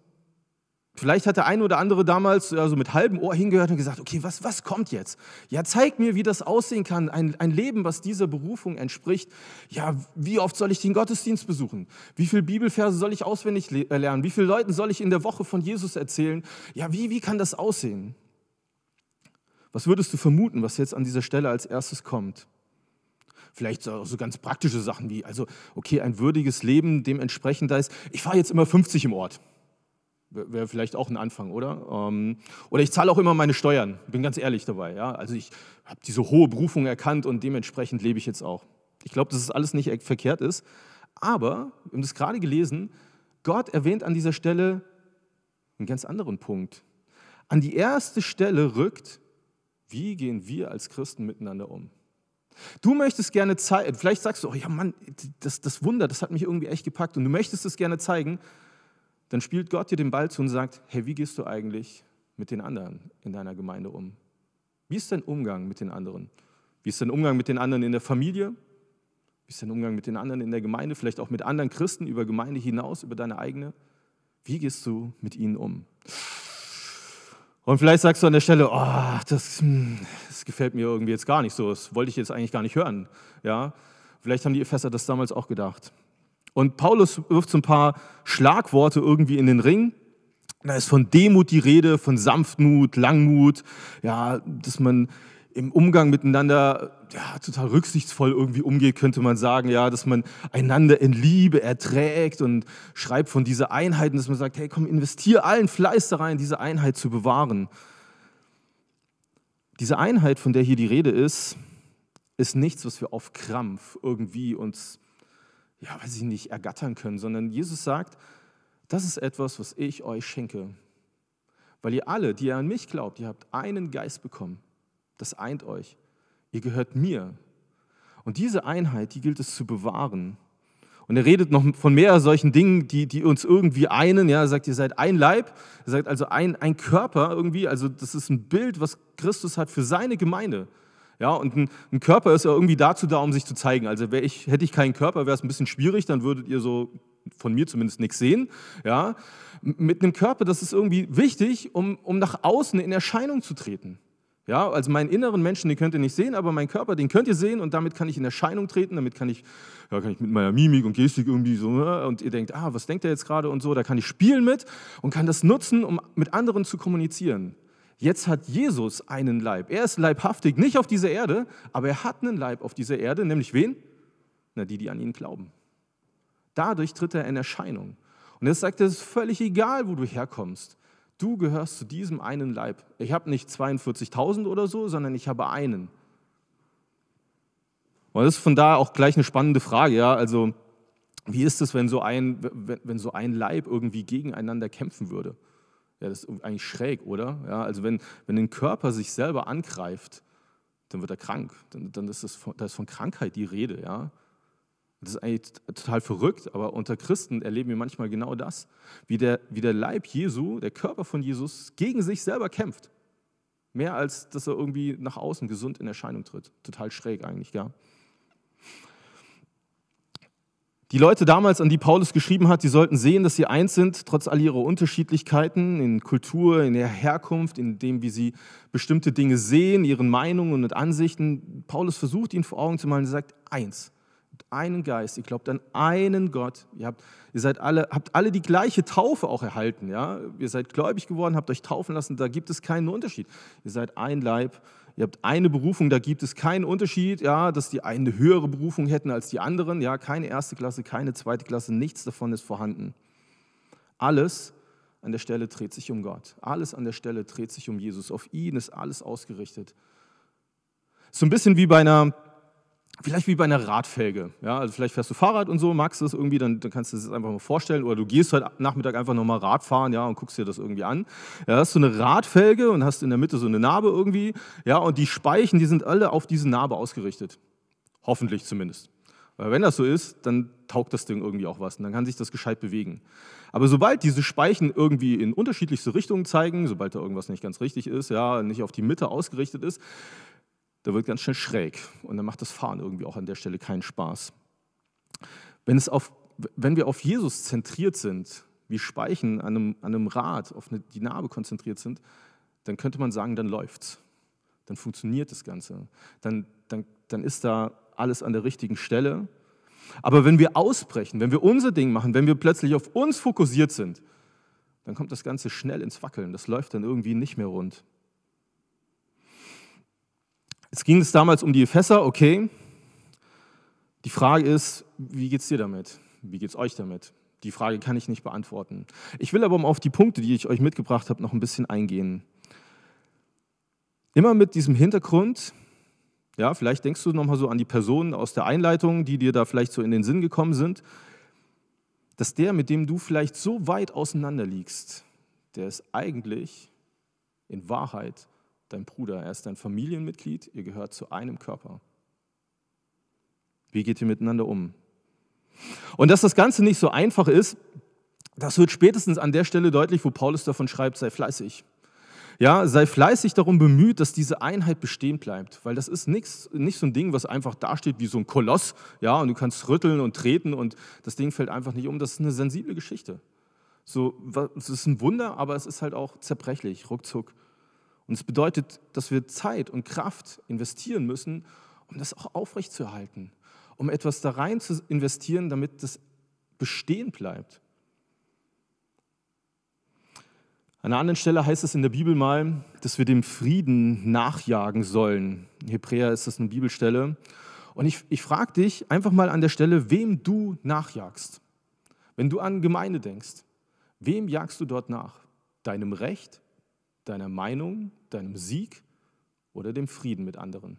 Vielleicht hat der eine oder andere damals also mit halbem Ohr hingehört und gesagt, okay, was, was kommt jetzt? Ja, zeig mir, wie das aussehen kann, ein, ein Leben, was dieser Berufung entspricht. Ja, wie oft soll ich den Gottesdienst besuchen? Wie viele Bibelverse soll ich auswendig äh, lernen? Wie viele Leuten soll ich in der Woche von Jesus erzählen? Ja, wie, wie kann das aussehen? Was würdest du vermuten, was jetzt an dieser Stelle als erstes kommt? Vielleicht so, so ganz praktische Sachen wie, also, okay, ein würdiges Leben dementsprechend da ist, ich fahre jetzt immer 50 im Ort. Wäre vielleicht auch ein Anfang, oder? Ähm, oder ich zahle auch immer meine Steuern, bin ganz ehrlich dabei. Ja? Also ich habe diese hohe Berufung erkannt und dementsprechend lebe ich jetzt auch. Ich glaube, dass es alles nicht verkehrt ist. Aber, wir haben das gerade gelesen, Gott erwähnt an dieser Stelle einen ganz anderen Punkt. An die erste Stelle rückt, wie gehen wir als Christen miteinander um? Du möchtest gerne zeigen, vielleicht sagst du, oh ja Mann, das, das Wunder, das hat mich irgendwie echt gepackt und du möchtest es gerne zeigen, dann spielt Gott dir den Ball zu und sagt, hey, wie gehst du eigentlich mit den anderen in deiner Gemeinde um? Wie ist dein Umgang mit den anderen? Wie ist dein Umgang mit den anderen in der Familie? Wie ist dein Umgang mit den anderen in der Gemeinde? Vielleicht auch mit anderen Christen über Gemeinde hinaus, über deine eigene? Wie gehst du mit ihnen um? Und vielleicht sagst du an der Stelle, oh, das, hm, das gefällt mir irgendwie jetzt gar nicht so, das wollte ich jetzt eigentlich gar nicht hören. Ja? Vielleicht haben die Epheser das damals auch gedacht. Und Paulus wirft so ein paar Schlagworte irgendwie in den Ring. Da ist von Demut die Rede, von Sanftmut, Langmut, ja, dass man im Umgang miteinander ja, total rücksichtsvoll irgendwie umgeht, könnte man sagen, ja, dass man einander in Liebe erträgt und schreibt von dieser Einheit, dass man sagt, hey, komm, investier allen Fleiß da rein, diese Einheit zu bewahren. Diese Einheit, von der hier die Rede ist, ist nichts, was wir auf Krampf irgendwie uns ja, weiß ich nicht, ergattern können, sondern Jesus sagt, das ist etwas, was ich euch schenke. Weil ihr alle, die ihr an mich glaubt, ihr habt einen Geist bekommen. Das eint euch. Ihr gehört mir. Und diese Einheit, die gilt es zu bewahren. Und er redet noch von mehr solchen Dingen, die, die uns irgendwie einen. Ja, er sagt, ihr seid ein Leib. Er sagt also ein, ein Körper irgendwie. Also das ist ein Bild, was Christus hat für seine Gemeinde. Ja, und ein, ein Körper ist ja irgendwie dazu da, um sich zu zeigen. Also ich, hätte ich keinen Körper, wäre es ein bisschen schwierig, dann würdet ihr so von mir zumindest nichts sehen. Ja, mit einem Körper, das ist irgendwie wichtig, um, um nach außen in Erscheinung zu treten. Ja, also meinen inneren Menschen, den könnt ihr nicht sehen, aber meinen Körper, den könnt ihr sehen und damit kann ich in Erscheinung treten, damit kann ich, ja, kann ich mit meiner Mimik und Gestik irgendwie so, ne, und ihr denkt, ah, was denkt er jetzt gerade und so, da kann ich spielen mit und kann das nutzen, um mit anderen zu kommunizieren. Jetzt hat Jesus einen Leib. Er ist leibhaftig, nicht auf dieser Erde, aber er hat einen Leib auf dieser Erde, nämlich wen? Na, die, die an ihn glauben. Dadurch tritt er in Erscheinung. Und er sagt, es ist völlig egal, wo du herkommst. Du gehörst zu diesem einen Leib. Ich habe nicht 42.000 oder so, sondern ich habe einen. Und das ist von da auch gleich eine spannende Frage. Ja? Also, wie ist es, wenn so ein, wenn, wenn so ein Leib irgendwie gegeneinander kämpfen würde? Ja, das ist eigentlich schräg, oder? Ja, also wenn, wenn ein Körper sich selber angreift, dann wird er krank. Dann, dann ist das von, da ist von Krankheit die Rede. Ja? Das ist eigentlich total verrückt, aber unter Christen erleben wir manchmal genau das, wie der, wie der Leib Jesu, der Körper von Jesus, gegen sich selber kämpft. Mehr als dass er irgendwie nach außen gesund in Erscheinung tritt. Total schräg eigentlich, ja. Die Leute damals, an die Paulus geschrieben hat, die sollten sehen, dass sie eins sind, trotz all ihrer Unterschiedlichkeiten in Kultur, in der Herkunft, in dem, wie sie bestimmte Dinge sehen, ihren Meinungen und Ansichten. Paulus versucht ihnen vor Augen zu malen, er sagt, eins, einen Geist, ihr glaubt an einen Gott, ihr, habt, ihr seid alle, habt alle die gleiche Taufe auch erhalten, ja? ihr seid gläubig geworden, habt euch taufen lassen, da gibt es keinen Unterschied. Ihr seid ein Leib, Ihr habt eine Berufung, da gibt es keinen Unterschied, ja, dass die eine höhere Berufung hätten als die anderen. Ja, keine erste Klasse, keine zweite Klasse, nichts davon ist vorhanden. Alles an der Stelle dreht sich um Gott. Alles an der Stelle dreht sich um Jesus. Auf ihn ist alles ausgerichtet. So ein bisschen wie bei einer Vielleicht wie bei einer Radfelge. Ja, also vielleicht fährst du Fahrrad und so, magst du das irgendwie, dann, dann kannst du das einfach mal vorstellen. Oder du gehst heute Nachmittag einfach nochmal Radfahren ja, und guckst dir das irgendwie an. Ja, hast du eine Radfelge und hast in der Mitte so eine Narbe irgendwie. Ja, und die Speichen, die sind alle auf diese Narbe ausgerichtet. Hoffentlich zumindest. Weil wenn das so ist, dann taugt das Ding irgendwie auch was und dann kann sich das gescheit bewegen. Aber sobald diese Speichen irgendwie in unterschiedlichste Richtungen zeigen, sobald da irgendwas nicht ganz richtig ist, ja, nicht auf die Mitte ausgerichtet ist, da wird ganz schnell schräg und dann macht das Fahren irgendwie auch an der Stelle keinen Spaß. Wenn, es auf, wenn wir auf Jesus zentriert sind, wie Speichen an einem, an einem Rad auf eine, die Narbe konzentriert sind, dann könnte man sagen, dann läuft's. Dann funktioniert das Ganze. Dann, dann, dann ist da alles an der richtigen Stelle. Aber wenn wir ausbrechen, wenn wir unser Ding machen, wenn wir plötzlich auf uns fokussiert sind, dann kommt das Ganze schnell ins Wackeln. Das läuft dann irgendwie nicht mehr rund. Es ging es damals um die Epheser, okay. Die Frage ist, wie geht es dir damit? Wie geht es euch damit? Die Frage kann ich nicht beantworten. Ich will aber mal auf die Punkte, die ich euch mitgebracht habe, noch ein bisschen eingehen. Immer mit diesem Hintergrund, ja, vielleicht denkst du nochmal so an die Personen aus der Einleitung, die dir da vielleicht so in den Sinn gekommen sind, dass der, mit dem du vielleicht so weit auseinander liegst, der ist eigentlich in Wahrheit dein Bruder, er ist dein Familienmitglied, ihr gehört zu einem Körper. Wie geht ihr miteinander um? Und dass das Ganze nicht so einfach ist, das wird spätestens an der Stelle deutlich, wo Paulus davon schreibt, sei fleißig. Ja, sei fleißig darum bemüht, dass diese Einheit bestehen bleibt, weil das ist nix, nicht so ein Ding, was einfach dasteht wie so ein Koloss, ja, und du kannst rütteln und treten und das Ding fällt einfach nicht um. Das ist eine sensible Geschichte. So, es ist ein Wunder, aber es ist halt auch zerbrechlich, ruckzuck. Und es bedeutet, dass wir Zeit und Kraft investieren müssen, um das auch aufrechtzuerhalten, um etwas da rein zu investieren, damit das bestehen bleibt. An einer anderen Stelle heißt es in der Bibel mal, dass wir dem Frieden nachjagen sollen. In Hebräer ist das eine Bibelstelle. Und ich, ich frage dich einfach mal an der Stelle, wem du nachjagst. Wenn du an Gemeinde denkst, wem jagst du dort nach? Deinem Recht? Deiner Meinung? Deinem Sieg oder dem Frieden mit anderen?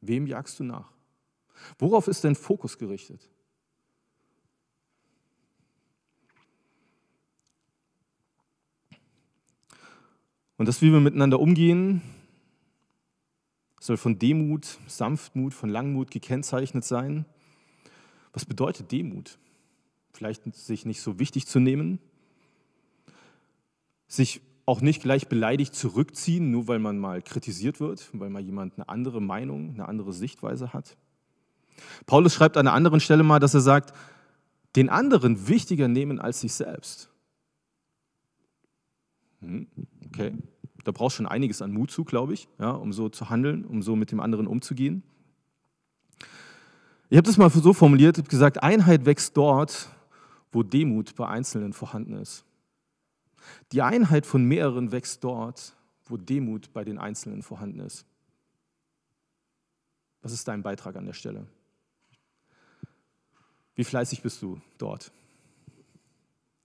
Wem jagst du nach? Worauf ist dein Fokus gerichtet? Und das, wie wir miteinander umgehen, soll von Demut, Sanftmut, von Langmut gekennzeichnet sein. Was bedeutet Demut? Vielleicht sich nicht so wichtig zu nehmen, sich auch nicht gleich beleidigt zurückziehen, nur weil man mal kritisiert wird, weil mal jemand eine andere Meinung, eine andere Sichtweise hat. Paulus schreibt an einer anderen Stelle mal, dass er sagt, den anderen wichtiger nehmen als sich selbst. Hm, okay, da brauchst schon einiges an Mut zu, glaube ich, ja, um so zu handeln, um so mit dem anderen umzugehen. Ich habe das mal so formuliert, habe gesagt, Einheit wächst dort, wo Demut bei Einzelnen vorhanden ist. Die Einheit von mehreren wächst dort, wo Demut bei den Einzelnen vorhanden ist. Was ist dein Beitrag an der Stelle? Wie fleißig bist du dort?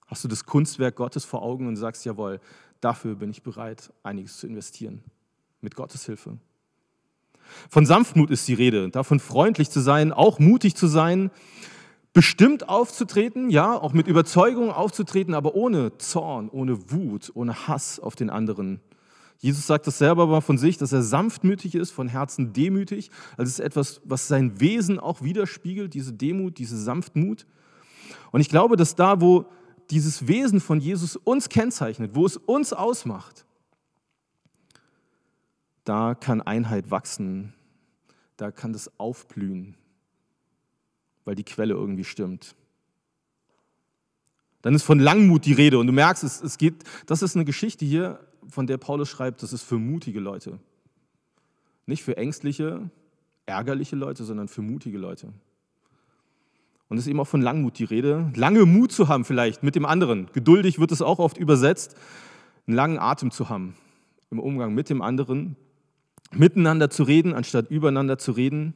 Hast du das Kunstwerk Gottes vor Augen und sagst, jawohl, dafür bin ich bereit, einiges zu investieren, mit Gottes Hilfe. Von Sanftmut ist die Rede, davon freundlich zu sein, auch mutig zu sein, bestimmt aufzutreten, ja, auch mit Überzeugung aufzutreten, aber ohne Zorn, ohne Wut, ohne Hass auf den anderen. Jesus sagt das selber aber von sich, dass er sanftmütig ist, von Herzen demütig. Also es ist etwas, was sein Wesen auch widerspiegelt, diese Demut, diese Sanftmut. Und ich glaube, dass da, wo dieses Wesen von Jesus uns kennzeichnet, wo es uns ausmacht, da kann Einheit wachsen, da kann das aufblühen, weil die Quelle irgendwie stimmt. Dann ist von Langmut die Rede und du merkst, es, es geht, das ist eine Geschichte hier, von der Paulus schreibt, das ist für mutige Leute. Nicht für ängstliche, ärgerliche Leute, sondern für mutige Leute. Und es ist eben auch von Langmut die Rede. Lange Mut zu haben vielleicht mit dem anderen. Geduldig wird es auch oft übersetzt. Einen langen Atem zu haben im Umgang mit dem anderen. Miteinander zu reden, anstatt übereinander zu reden.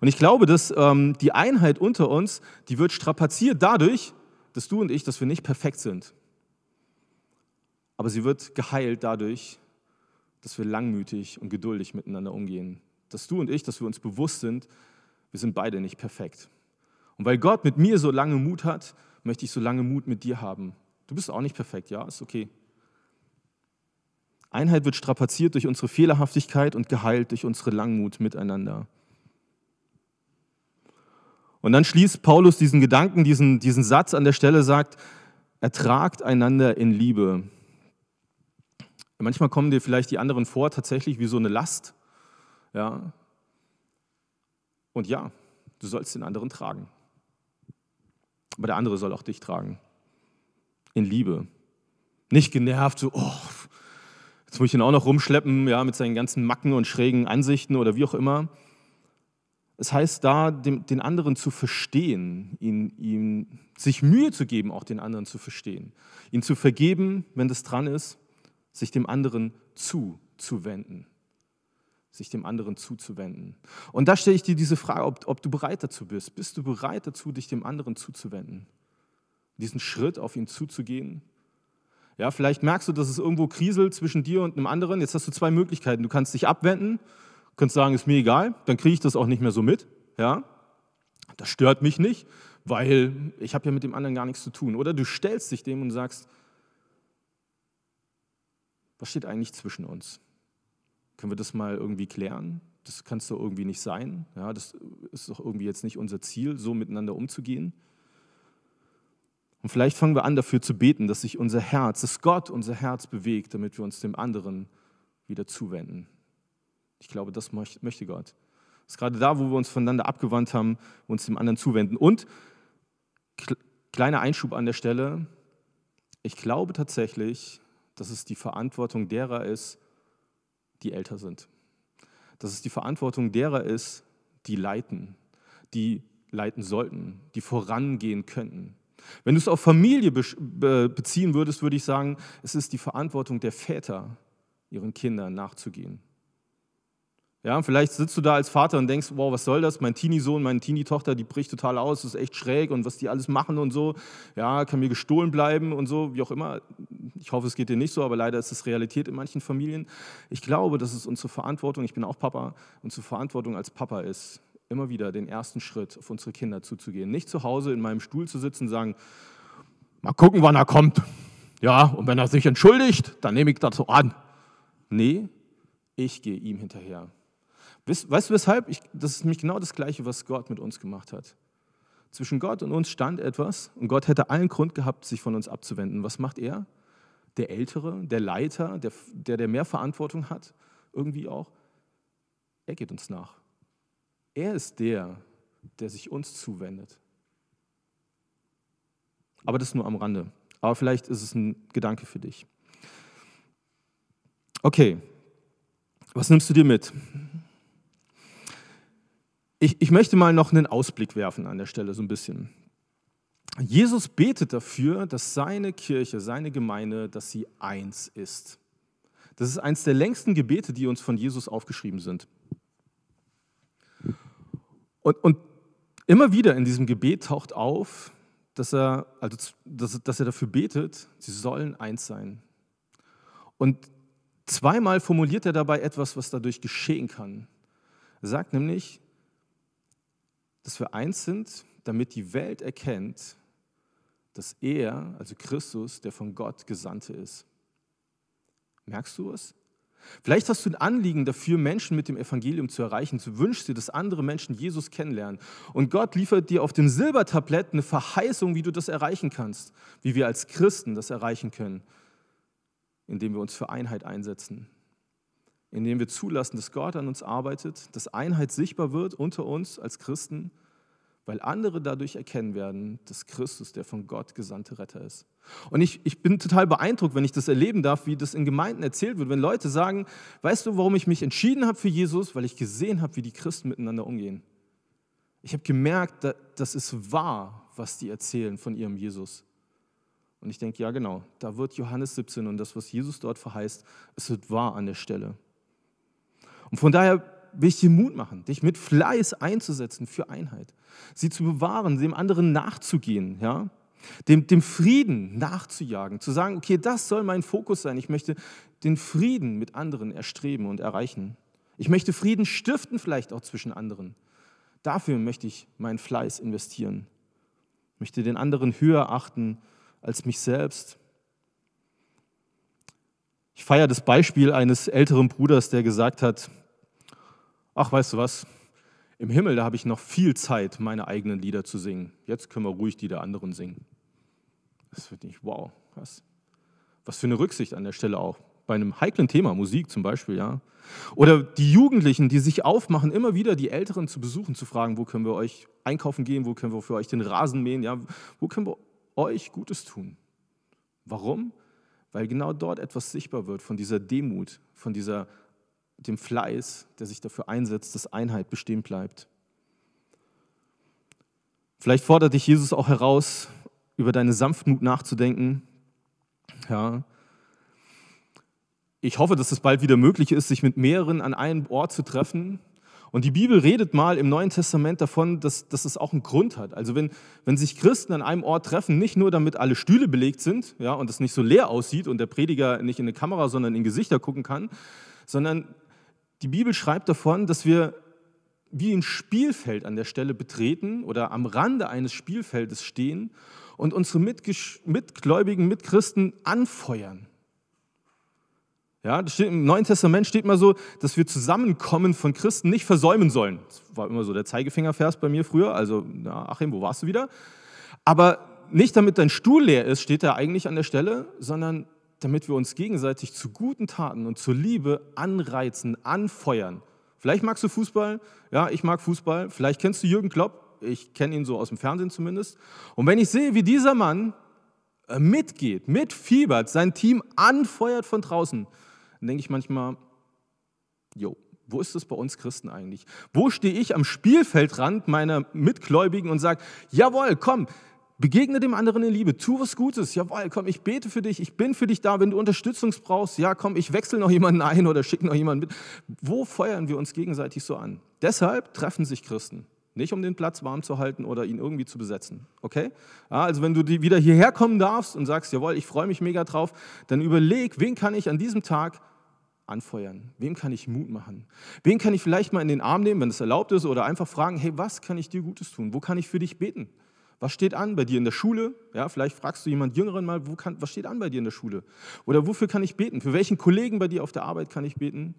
Und ich glaube, dass ähm, die Einheit unter uns, die wird strapaziert dadurch, dass du und ich, dass wir nicht perfekt sind. Aber sie wird geheilt dadurch, dass wir langmütig und geduldig miteinander umgehen. Dass du und ich, dass wir uns bewusst sind, wir sind beide nicht perfekt. Und weil Gott mit mir so lange Mut hat, möchte ich so lange Mut mit dir haben. Du bist auch nicht perfekt, ja, ist okay. Einheit wird strapaziert durch unsere Fehlerhaftigkeit und geheilt durch unsere Langmut miteinander. Und dann schließt Paulus diesen Gedanken, diesen, diesen Satz an der Stelle, sagt, ertragt einander in Liebe. Manchmal kommen dir vielleicht die anderen vor, tatsächlich wie so eine Last. Ja. Und ja, du sollst den anderen tragen. Aber der andere soll auch dich tragen. In Liebe. Nicht genervt, so, oh, jetzt muss ich ihn auch noch rumschleppen, ja, mit seinen ganzen Macken und schrägen Ansichten oder wie auch immer. Es heißt da, den, den anderen zu verstehen, ihn, ihm sich Mühe zu geben, auch den anderen zu verstehen. Ihn zu vergeben, wenn das dran ist, sich dem anderen zuzuwenden sich dem anderen zuzuwenden. Und da stelle ich dir diese Frage, ob, ob, du bereit dazu bist. Bist du bereit dazu, dich dem anderen zuzuwenden? Diesen Schritt auf ihn zuzugehen? Ja, vielleicht merkst du, dass es irgendwo kriselt zwischen dir und einem anderen. Jetzt hast du zwei Möglichkeiten. Du kannst dich abwenden, kannst sagen, ist mir egal, dann kriege ich das auch nicht mehr so mit. Ja, das stört mich nicht, weil ich habe ja mit dem anderen gar nichts zu tun. Oder du stellst dich dem und sagst, was steht eigentlich zwischen uns? Können wir das mal irgendwie klären? Das kann es doch irgendwie nicht sein. Ja, das ist doch irgendwie jetzt nicht unser Ziel, so miteinander umzugehen. Und vielleicht fangen wir an, dafür zu beten, dass sich unser Herz, dass Gott unser Herz bewegt, damit wir uns dem anderen wieder zuwenden. Ich glaube, das möchte Gott. Das ist gerade da, wo wir uns voneinander abgewandt haben, uns dem anderen zuwenden. Und kleiner Einschub an der Stelle, ich glaube tatsächlich, dass es die Verantwortung derer ist, die älter sind. Dass es die Verantwortung derer ist, die leiten, die leiten sollten, die vorangehen könnten. Wenn du es auf Familie beziehen würdest, würde ich sagen, es ist die Verantwortung der Väter, ihren Kindern nachzugehen. Ja, vielleicht sitzt du da als Vater und denkst, wow, was soll das? Mein Teenie-Sohn, meine Teenie-Tochter, die bricht total aus, ist echt schräg und was die alles machen und so. Ja, kann mir gestohlen bleiben und so, wie auch immer. Ich hoffe, es geht dir nicht so, aber leider ist es Realität in manchen Familien. Ich glaube, dass es unsere Verantwortung, ich bin auch Papa, unsere Verantwortung als Papa ist, immer wieder den ersten Schritt auf unsere Kinder zuzugehen. Nicht zu Hause in meinem Stuhl zu sitzen und sagen, mal gucken, wann er kommt. Ja, und wenn er sich entschuldigt, dann nehme ich so an. Nee, ich gehe ihm hinterher. Weißt du weshalb? Ich, das ist nämlich genau das Gleiche, was Gott mit uns gemacht hat. Zwischen Gott und uns stand etwas und Gott hätte allen Grund gehabt, sich von uns abzuwenden. Was macht er? der Ältere, der Leiter, der, der, der mehr Verantwortung hat, irgendwie auch, er geht uns nach. Er ist der, der sich uns zuwendet. Aber das nur am Rande. Aber vielleicht ist es ein Gedanke für dich. Okay, was nimmst du dir mit? Ich, ich möchte mal noch einen Ausblick werfen an der Stelle, so ein bisschen. Jesus betet dafür, dass seine Kirche, seine Gemeinde, dass sie eins ist. Das ist eines der längsten Gebete, die uns von Jesus aufgeschrieben sind. Und, und immer wieder in diesem Gebet taucht auf, dass er, also, dass, dass er dafür betet, sie sollen eins sein. Und zweimal formuliert er dabei etwas, was dadurch geschehen kann. Er sagt nämlich, dass wir eins sind, damit die Welt erkennt, dass er, also Christus, der von Gott Gesandte ist. Merkst du es? Vielleicht hast du ein Anliegen dafür, Menschen mit dem Evangelium zu erreichen. Du wünschst dir, dass andere Menschen Jesus kennenlernen. Und Gott liefert dir auf dem Silbertablett eine Verheißung, wie du das erreichen kannst, wie wir als Christen das erreichen können, indem wir uns für Einheit einsetzen, indem wir zulassen, dass Gott an uns arbeitet, dass Einheit sichtbar wird unter uns als Christen weil andere dadurch erkennen werden, dass Christus der von Gott gesandte Retter ist. Und ich, ich bin total beeindruckt, wenn ich das erleben darf, wie das in Gemeinden erzählt wird, wenn Leute sagen, weißt du, warum ich mich entschieden habe für Jesus? Weil ich gesehen habe, wie die Christen miteinander umgehen. Ich habe gemerkt, das ist wahr, was die erzählen von ihrem Jesus. Und ich denke, ja genau, da wird Johannes 17 und das, was Jesus dort verheißt, es wird wahr an der Stelle. Und von daher will ich dir Mut machen, dich mit Fleiß einzusetzen für Einheit, sie zu bewahren, dem anderen nachzugehen, ja? dem, dem Frieden nachzujagen, zu sagen, okay, das soll mein Fokus sein. Ich möchte den Frieden mit anderen erstreben und erreichen. Ich möchte Frieden stiften, vielleicht auch zwischen anderen. Dafür möchte ich meinen Fleiß investieren. Ich möchte den anderen höher achten als mich selbst. Ich feiere das Beispiel eines älteren Bruders, der gesagt hat, ach weißt du was, im Himmel, da habe ich noch viel Zeit, meine eigenen Lieder zu singen. Jetzt können wir ruhig die der anderen singen. Das wird nicht, wow, was, was für eine Rücksicht an der Stelle auch. Bei einem heiklen Thema, Musik zum Beispiel, ja. Oder die Jugendlichen, die sich aufmachen, immer wieder die Älteren zu besuchen, zu fragen, wo können wir euch einkaufen gehen, wo können wir für euch den Rasen mähen, ja, wo können wir euch Gutes tun. Warum? Weil genau dort etwas sichtbar wird von dieser Demut, von dieser dem Fleiß, der sich dafür einsetzt, dass Einheit bestehen bleibt. Vielleicht fordert dich Jesus auch heraus, über deine Sanftmut nachzudenken. Ja. Ich hoffe, dass es bald wieder möglich ist, sich mit mehreren an einem Ort zu treffen. Und die Bibel redet mal im Neuen Testament davon, dass, dass es auch einen Grund hat. Also wenn, wenn sich Christen an einem Ort treffen, nicht nur damit alle Stühle belegt sind ja, und es nicht so leer aussieht und der Prediger nicht in eine Kamera, sondern in Gesichter gucken kann, sondern die Bibel schreibt davon, dass wir wie ein Spielfeld an der Stelle betreten oder am Rande eines Spielfeldes stehen und unsere Mitgläubigen, Mitchristen anfeuern. Ja, steht, Im Neuen Testament steht mal so, dass wir Zusammenkommen von Christen nicht versäumen sollen. Das war immer so der Zeigefingervers bei mir früher. Also, na, Achim, wo warst du wieder? Aber nicht damit dein Stuhl leer ist, steht da eigentlich an der Stelle, sondern damit wir uns gegenseitig zu guten Taten und zur Liebe anreizen, anfeuern. Vielleicht magst du Fußball, ja, ich mag Fußball. Vielleicht kennst du Jürgen Klopp, ich kenne ihn so aus dem Fernsehen zumindest. Und wenn ich sehe, wie dieser Mann äh, mitgeht, mitfiebert, sein Team anfeuert von draußen, dann denke ich manchmal, jo, wo ist das bei uns Christen eigentlich? Wo stehe ich am Spielfeldrand meiner Mitgläubigen und sage, jawohl, komm, Begegne dem anderen in Liebe, tu was Gutes. Jawohl, komm, ich bete für dich, ich bin für dich da, wenn du Unterstützung brauchst. Ja, komm, ich wechsle noch jemanden ein oder schicke noch jemanden mit. Wo feuern wir uns gegenseitig so an? Deshalb treffen sich Christen. Nicht um den Platz warm zu halten oder ihn irgendwie zu besetzen. Okay? Ja, also wenn du wieder hierher kommen darfst und sagst, jawohl, ich freue mich mega drauf, dann überleg, wen kann ich an diesem Tag anfeuern? Wem kann ich Mut machen? Wen kann ich vielleicht mal in den Arm nehmen, wenn es erlaubt ist, oder einfach fragen, hey, was kann ich dir Gutes tun? Wo kann ich für dich beten? Was steht an bei dir in der Schule? Ja, vielleicht fragst du jemand Jüngeren mal, kann, was steht an bei dir in der Schule? Oder wofür kann ich beten? Für welchen Kollegen bei dir auf der Arbeit kann ich beten?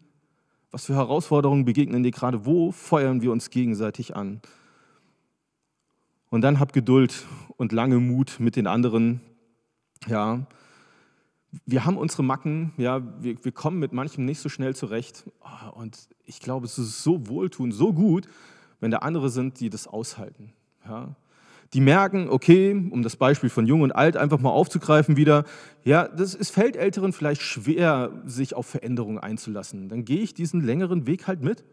Was für Herausforderungen begegnen dir gerade? Wo feuern wir uns gegenseitig an? Und dann hab Geduld und lange Mut mit den anderen. Ja, wir haben unsere Macken, ja, wir, wir kommen mit manchem nicht so schnell zurecht. Ah, und ich glaube, es ist so wohltun, so gut, wenn da andere sind, die das aushalten. Ja. Die merken, okay, um das Beispiel von Jung und Alt einfach mal aufzugreifen wieder, ja, das, es fällt Älteren vielleicht schwer, sich auf Veränderungen einzulassen. Dann gehe ich diesen längeren Weg halt mit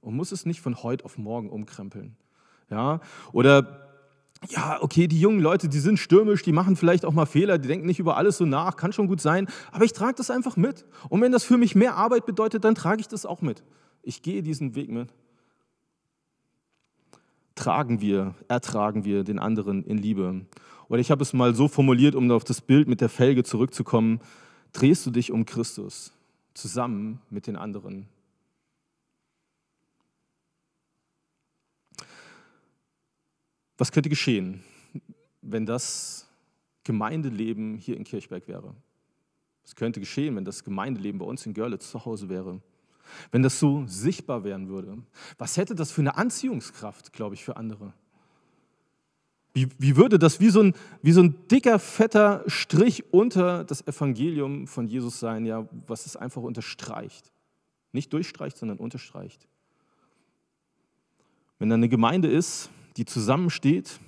und muss es nicht von heute auf morgen umkrempeln. Ja, oder ja, okay, die jungen Leute, die sind stürmisch, die machen vielleicht auch mal Fehler, die denken nicht über alles so nach, kann schon gut sein, aber ich trage das einfach mit. Und wenn das für mich mehr Arbeit bedeutet, dann trage ich das auch mit. Ich gehe diesen Weg mit. Tragen wir, ertragen wir den anderen in Liebe. Oder ich habe es mal so formuliert, um auf das Bild mit der Felge zurückzukommen, drehst du dich um Christus zusammen mit den anderen Was könnte geschehen, wenn das Gemeindeleben hier in Kirchberg wäre? Was könnte geschehen, wenn das Gemeindeleben bei uns in Görlitz zu Hause wäre? Wenn das so sichtbar werden würde? Was hätte das für eine Anziehungskraft, glaube ich, für andere? Wie, wie würde das wie so, ein, wie so ein dicker, fetter Strich unter das Evangelium von Jesus sein, ja, was es einfach unterstreicht? Nicht durchstreicht, sondern unterstreicht. Wenn da eine Gemeinde ist, die zusammensteht,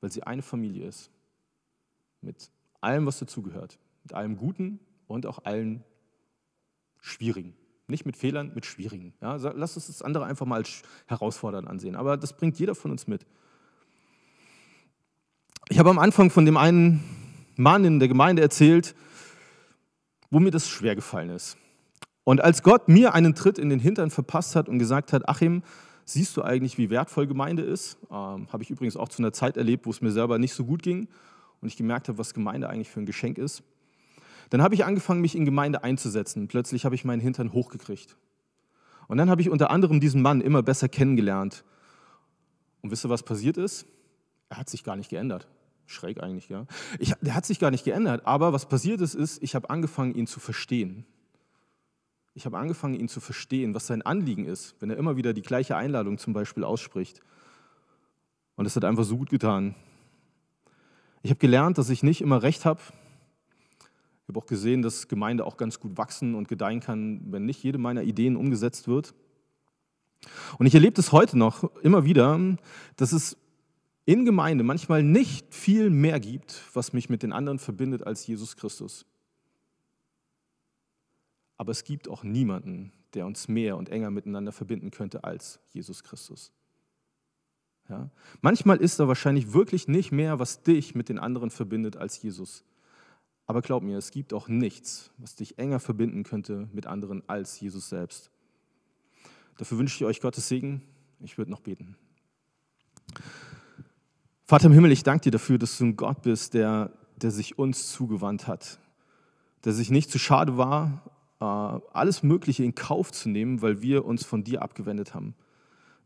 weil sie eine Familie ist. Mit allem, was dazugehört. Mit allem Guten und auch allen Schwierigen. Nicht mit Fehlern, mit Schwierigen. Ja, lass uns das andere einfach mal als herausfordernd ansehen. Aber das bringt jeder von uns mit. Ich habe am Anfang von dem einen Mann in der Gemeinde erzählt, wo mir das schwer gefallen ist. Und als Gott mir einen Tritt in den Hintern verpasst hat und gesagt hat, Achim, siehst du eigentlich, wie wertvoll Gemeinde ist. Ähm, habe ich übrigens auch zu einer Zeit erlebt, wo es mir selber nicht so gut ging und ich gemerkt habe, was Gemeinde eigentlich für ein Geschenk ist. Dann habe ich angefangen, mich in Gemeinde einzusetzen. Plötzlich habe ich meinen Hintern hochgekriegt. Und dann habe ich unter anderem diesen Mann immer besser kennengelernt. Und wisst ihr, was passiert ist? Er hat sich gar nicht geändert. Schräg eigentlich, ja. Ich, der hat sich gar nicht geändert. Aber was passiert ist, ist, ich habe angefangen, ihn zu verstehen. Ich habe angefangen, ihn zu verstehen, was sein Anliegen ist, wenn er immer wieder die gleiche Einladung zum Beispiel ausspricht. Und es hat einfach so gut getan. Ich habe gelernt, dass ich nicht immer recht habe. Ich habe auch gesehen, dass Gemeinde auch ganz gut wachsen und gedeihen kann, wenn nicht jede meiner Ideen umgesetzt wird. Und ich erlebe das heute noch immer wieder, dass es in Gemeinde manchmal nicht viel mehr gibt, was mich mit den anderen verbindet als Jesus Christus. Aber es gibt auch niemanden, der uns mehr und enger miteinander verbinden könnte als Jesus Christus. Ja? Manchmal ist da wahrscheinlich wirklich nicht mehr, was dich mit den anderen verbindet als Jesus. Aber glaub mir, es gibt auch nichts, was dich enger verbinden könnte mit anderen als Jesus selbst. Dafür wünsche ich euch Gottes Segen. Ich würde noch beten. Vater im Himmel, ich danke dir dafür, dass du ein Gott bist, der, der sich uns zugewandt hat, der sich nicht zu schade war, äh, alles Mögliche in Kauf zu nehmen, weil wir uns von dir abgewendet haben.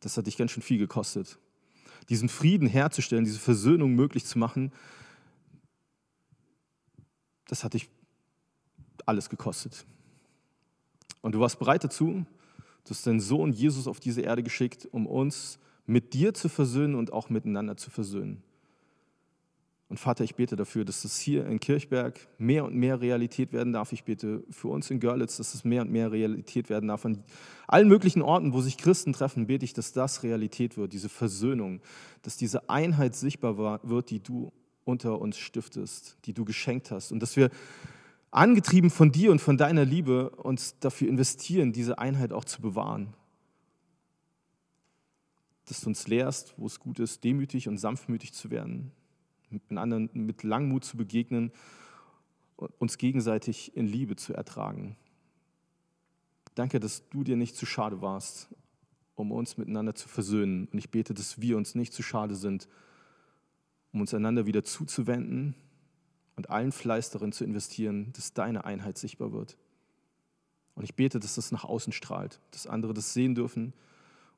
Das hat dich ganz schön viel gekostet. Diesen Frieden herzustellen, diese Versöhnung möglich zu machen, das hat dich alles gekostet. Und du warst bereit dazu. Du hast deinen Sohn Jesus auf diese Erde geschickt, um uns mit dir zu versöhnen und auch miteinander zu versöhnen. Und Vater, ich bete dafür, dass das hier in Kirchberg mehr und mehr Realität werden darf. Ich bete für uns in Görlitz, dass es mehr und mehr Realität werden darf. An allen möglichen Orten, wo sich Christen treffen, bete ich, dass das Realität wird, diese Versöhnung, dass diese Einheit sichtbar wird, die du unter uns stiftest, die du geschenkt hast. Und dass wir angetrieben von dir und von deiner Liebe uns dafür investieren, diese Einheit auch zu bewahren. Dass du uns lehrst, wo es gut ist, demütig und sanftmütig zu werden den anderen mit Langmut zu begegnen, uns gegenseitig in Liebe zu ertragen. Danke, dass du dir nicht zu schade warst, um uns miteinander zu versöhnen. Und ich bete, dass wir uns nicht zu schade sind, um uns einander wieder zuzuwenden und allen Fleiß darin zu investieren, dass deine Einheit sichtbar wird. Und ich bete, dass das nach außen strahlt, dass andere das sehen dürfen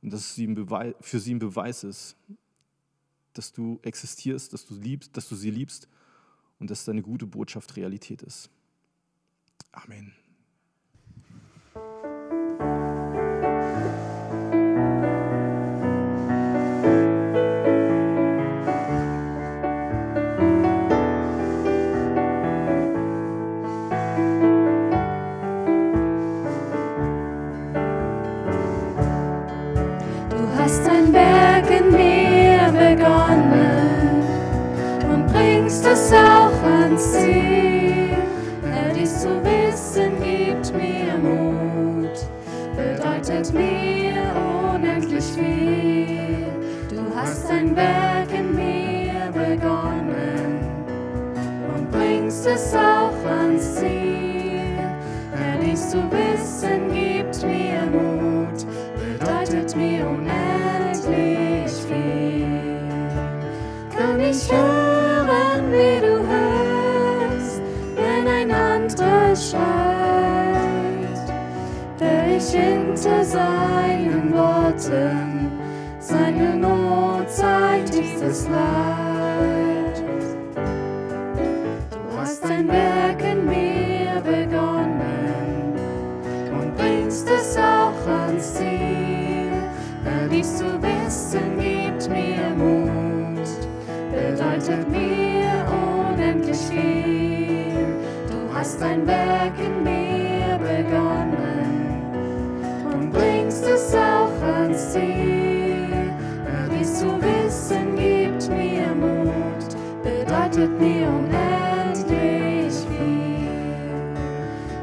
und dass es für sie ein Beweis ist, dass du existierst, dass du liebst, dass du sie liebst und dass deine gute Botschaft Realität ist. Amen. Ans Ziel. Herr, dies zu wissen gibt mir Mut, bedeutet mir unendlich viel. Du hast ein Werk in mir begonnen und bringst es auch ans Ziel. Herr, dies zu wissen gibt mir Mut, der ich hinter seinen Worten seine Not zeigt dieses Leid. Du hast ein Werk in mir begonnen und bringst es auch ans Ziel. Wer dies zu wissen gibt mir Mut, bedeutet mir unendlich viel. Du hast ein Werk in mir begonnen Ziel. Wer dies zu wissen gibt mir Mut, bedeutet mir unendlich viel.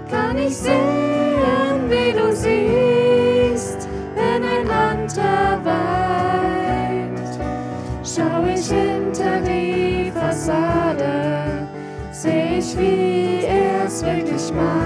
Kann ich sehen, wie du siehst, wenn ein anderer weint? Schau ich hinter die Fassade, seh ich, wie er es wirklich meint.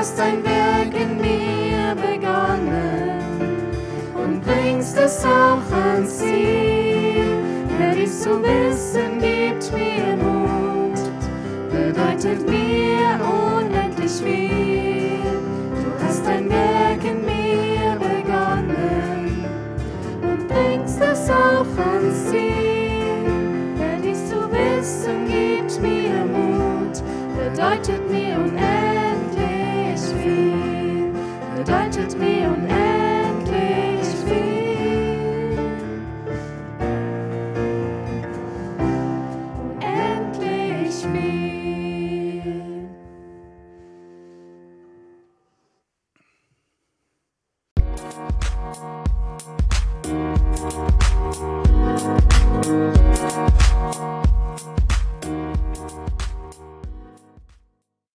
Hast ein Werk in mir begonnen und bringst es auch ans Ziel. Wer dies zu wissen gibt mir Mut, bedeutet mir ans Ziel. Zu wissen gibt mir Mut, bedeutet mir unendlich